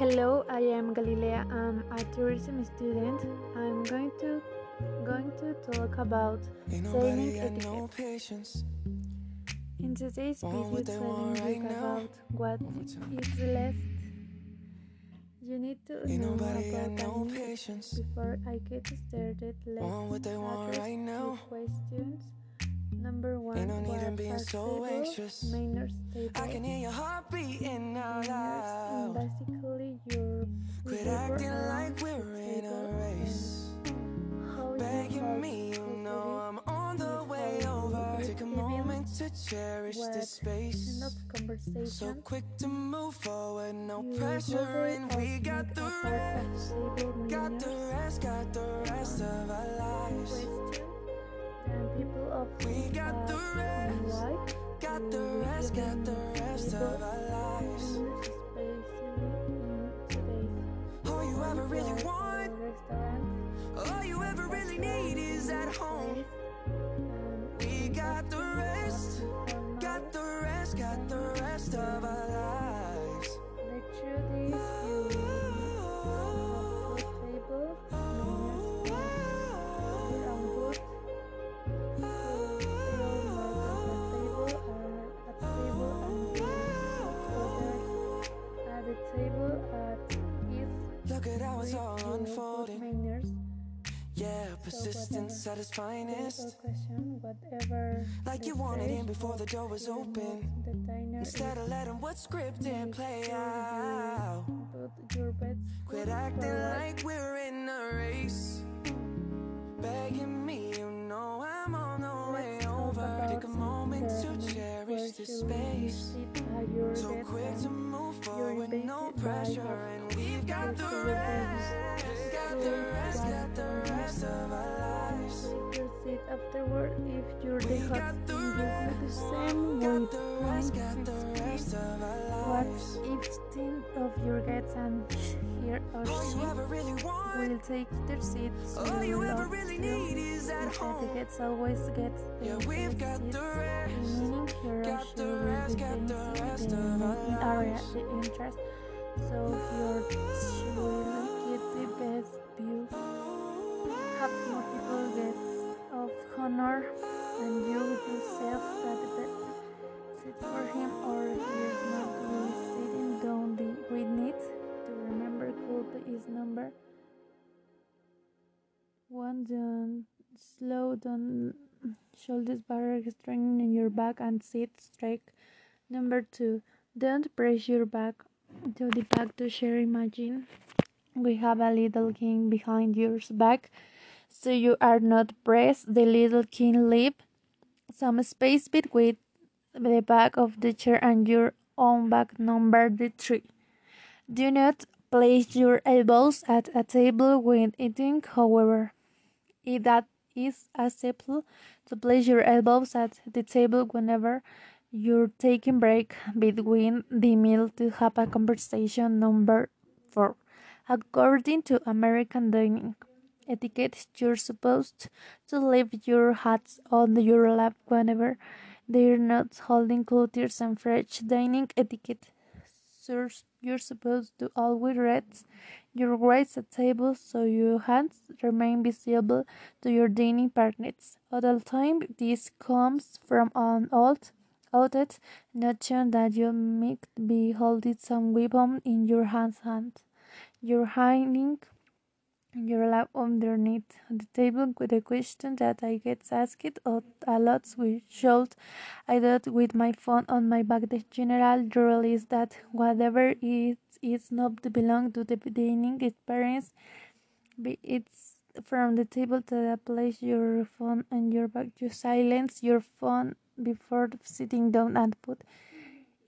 Hello, I am Galilea. I'm a tourism student. I'm going to going to talk about sailing etiquette. In today's video, telling talk about what is the last you need to know about no before I get started. Let's address right now. questions. Number one, Ain't no need in being so anxious. Manners table. I can hear your heart beating out loud. Basically, your quit acting like we're in a race. Begging me, you know I'm on the way over. Take a moment to cherish this space. So quick to move forward, no pressure, and we got the rest. Got the rest, got the rest of our lives of we got the rest, got the rest, got the rest of its finest. Like you wanted in before the door was open. Instead of letting what's scripted play out. Quit acting like we're in a race. Begging me, you know I'm on the way over. Take a moment to cherish this space. Afterward if you're the hot you do the same weight. What if ten of your guests and here or she will take their seats? All you ever really need is at home. The guests always get yeah, we've got the rest. Meaning here or she will be the area the interest. So your she will get the best view. Have more people get of honor and you yourself that the best sit for him or he is not really sitting down the we need. To remember culpa is number? One don't slow down shoulders back strengthening your back and sit straight. Number two don't press your back to the back to share. Imagine we have a little king behind your back so you are not pressed the little king leave some space between the back of the chair and your own back number the three. Do not place your elbows at a table when eating however. If that is acceptable to place your elbows at the table whenever you're taking break between the meal to have a conversation number four. According to american dining etiquette you're supposed to leave your hats on your lap whenever they're not holding clothes and French dining etiquette you're supposed to always rest your weight at table so your hands remain visible to your dining partners. At all time, this comes from an old outdated notion that you might be holding some weapon in your hands. Hand. You're hiding your lap underneath the table with a question that I get asked a lot with should I do it with my phone on my back. The general rule is that whatever it is not belong to the dining experience, it's from the table to the place your phone on your back. You silence your phone before sitting down and put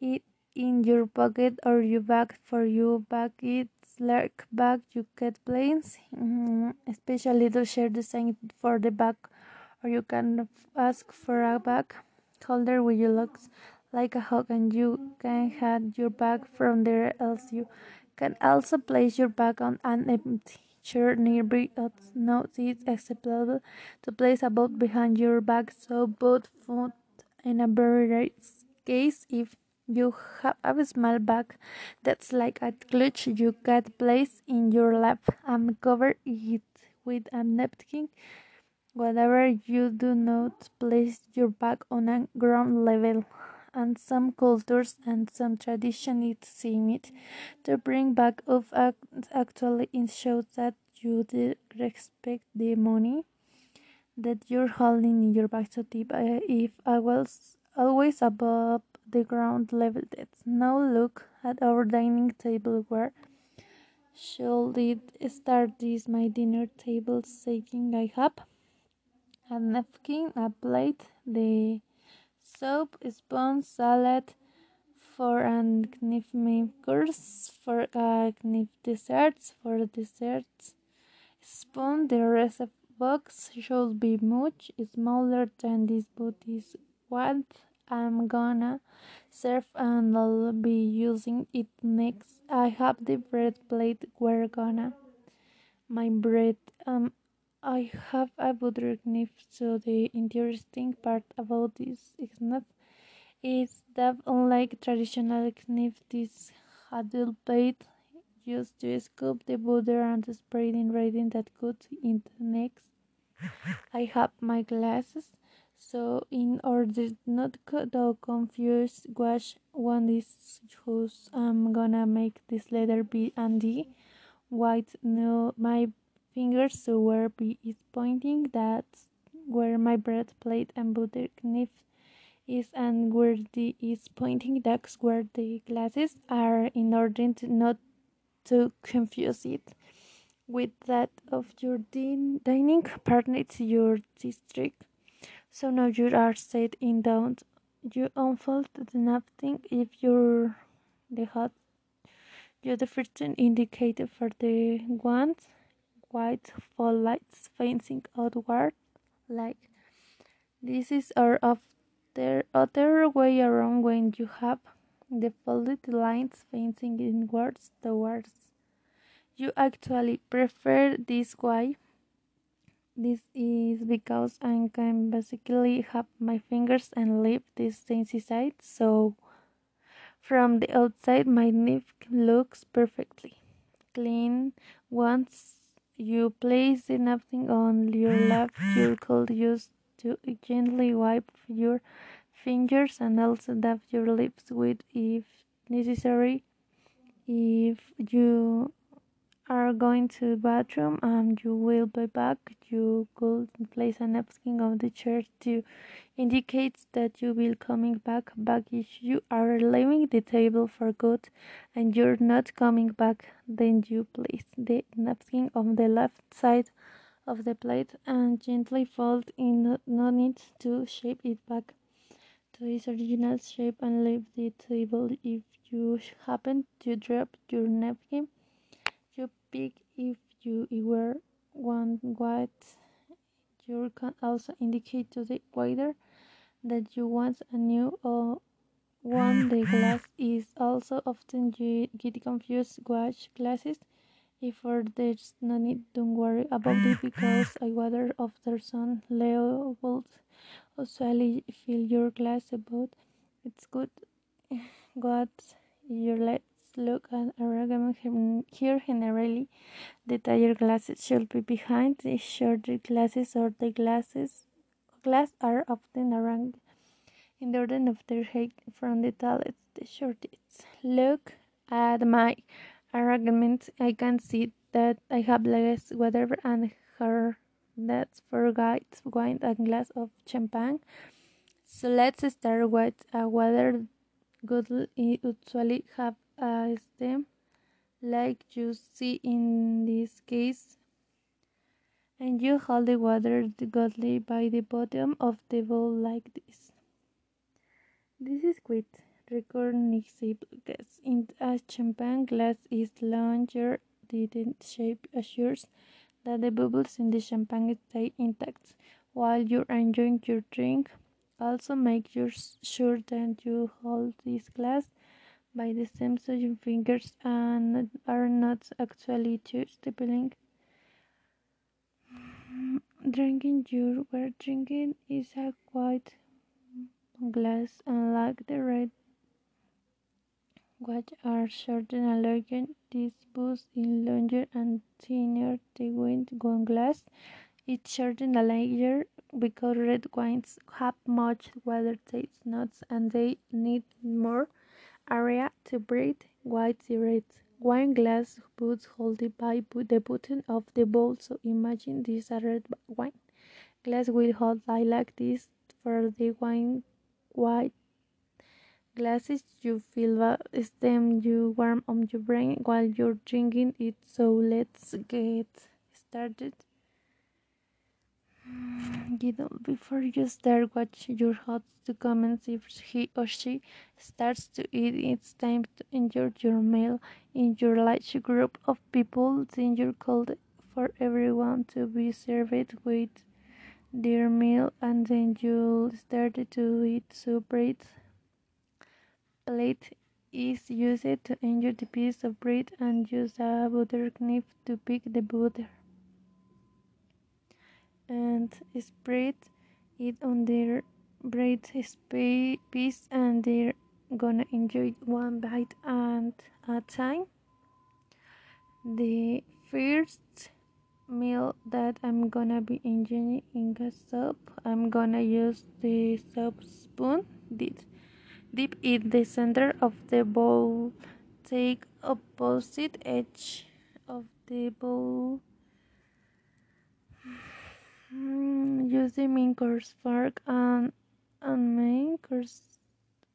it in your pocket or your bag for you bag it bag you get planes mm-hmm, especially to share the same for the bag or you can ask for a bag holder which looks like a hug and you can have your bag from there else you can also place your bag on an empty chair nearby uh, no it's acceptable to place a boat behind your bag so both foot in a very rare case if You have a small bag that's like a clutch you can place in your lap and cover it with a napkin. Whatever you do not place your bag on a ground level. And some cultures and some traditions seem it to bring back of actually it shows that you respect the money that you're holding in your bag so uh, if I was always above the ground level depth. Now look at our dining table where should it start this my dinner table saying I have a napkin, a plate, the soup, spoon, salad, for and knife makers, for uh, knife desserts, for desserts, spoon, the recipe box should be much smaller than this but what I'm gonna serve and I'll be using it next. I have the bread plate. We're gonna. My bread um I have a butter knife so the interesting part about this knife is that unlike traditional knife this handle blade used to scoop the butter and spread in reading that cut into next. I have my glasses so in order not to confuse which one is whose I'm gonna make this letter B and D white no my fingers so where B is pointing that's where my bread plate and butter knife is and where D is pointing that's where the glasses are in order to not to confuse it with that of your din- dining partner your district. So now you are set in down. You unfold the napkin if you're the hot. You're the first indicator for the one white fall lights facing outward like this is our other other way around when you have the folded lines facing inwards towards you actually prefer this way this is because I can basically have my fingers and leave this side so from the outside my knife looks perfectly clean. Once you place the napkin on your lap you could use to gently wipe your fingers and also dab your lips with if necessary if you are going to the bathroom and you will be back, you could place a napkin on the chair to indicate that you will coming back. Back if you are leaving the table for good and you're not coming back, then you place the napkin on the left side of the plate and gently fold in. No need to shape it back to its original shape and leave the table if you happen to drop your napkin pick if you wear one white you can also indicate to the waiter that you want a new or one. The glass is also often you get confused watch glasses. If there's no need don't worry about it because a water of their sun will usually fill your glass about. It's good. What your let look at arrangement here generally the tire glasses should be behind the shorter glasses or the glasses glass are often arranged in the order of their height from the tallest to the shortest. Look at my arrangement. I can see that I have less whatever and her that's for guides wine and glass of champagne. So let's start with a water good usually have a stem like you see in this case and you hold the water godly by the bottom of the bowl like this. This is quite recognizable in a champagne glass is larger the shape assures that the bubbles in the champagne stay intact while you're enjoying your drink. Also make sure that you hold this glass by the same your fingers and are not actually too stippling. Drinking your where drinking is a white glass unlike the red What are certain allergens? This boosts in longer and thinner the wine glass. It's certain allergen because red wines have much water taste notes and they need more area to breathe. White red wine glass boots holding by the bottom of the bowl. So imagine this a red wine glass will hold like this for the wine white glasses you feel stem you warm on your brain while you're drinking it so let's get started Gidel, before you start watch your host to comments if he or she starts to eat it's time to enjoy your meal in your large group of people. Then you're called for everyone to be served with their meal and then you'll start to eat. Separate plate is used to enjoy the piece of bread and use a butter knife to pick the butter and spread it on their bread piece and they're gonna enjoy one bite at a time. The first meal that I'm gonna be enjoying in a soup I'm gonna use the soup spoon. Dip, dip in the center of the bowl. Take opposite edge of the bowl mm, use the main course fork and, and main course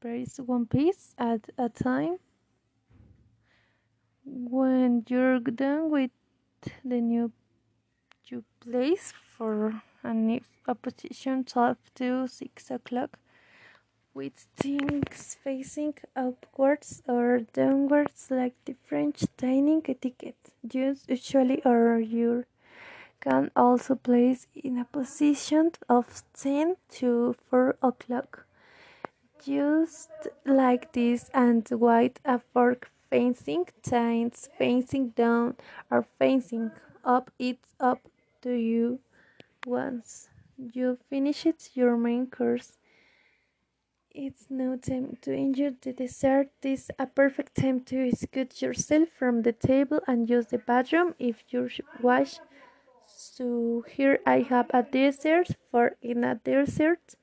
brace one piece at a time. When you're done with the new you place for an opposition 12 to 6 o'clock with things facing upwards or downwards like the French dining etiquette. Used usually or you can also place in a position of 10 to 4 o'clock just like this and white a fork facing tines facing down or facing up it's up to you once you finish it, your main course. It's no time to enjoy the dessert. This is a perfect time to scoot yourself from the table and use the bathroom if you wish. So here I have a dessert for in a dessert.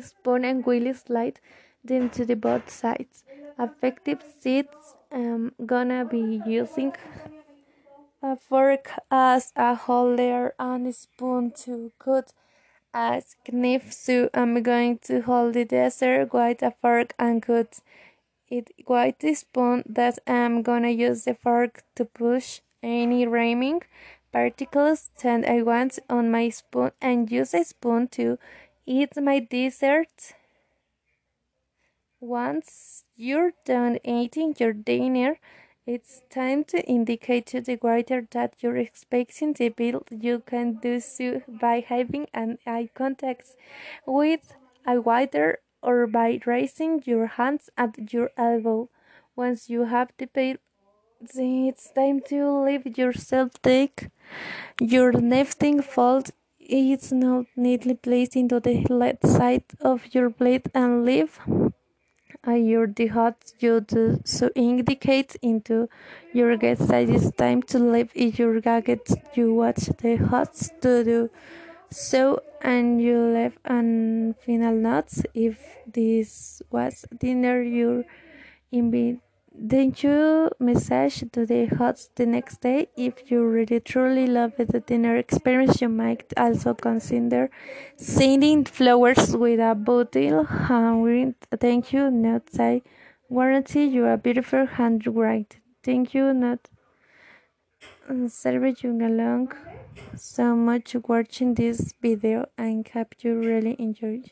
Spoon and wheel slide them to the both sides. Effective seats I'm um, gonna be using a fork as a holder and a spoon to cut a knife so I'm going to hold the dessert with a fork and cut it with the spoon that I'm gonna use the fork to push any remaining particles that I want on my spoon and use a spoon to eat my dessert. Once you're done eating your dinner, it's time to indicate to the waiter that you're expecting the bill. You can do so by having an eye contact with a waiter or by raising your hands at your elbow. Once you have the bill, it's time to leave yourself take your napkin fold it's now neatly placed into the left side of your plate and leave your the hot you do so indicate into your guest that it's time to leave your gadget. You watch the hots to do so and you leave an final notes. If this was dinner your invite Thank you message to the host the next day. If you really truly love the dinner experience, you might also consider sending flowers with a bottle handwritten thank you note. I warranty you a beautiful handwriting. Thank you not serve you along so much watching this video and hope you really enjoyed.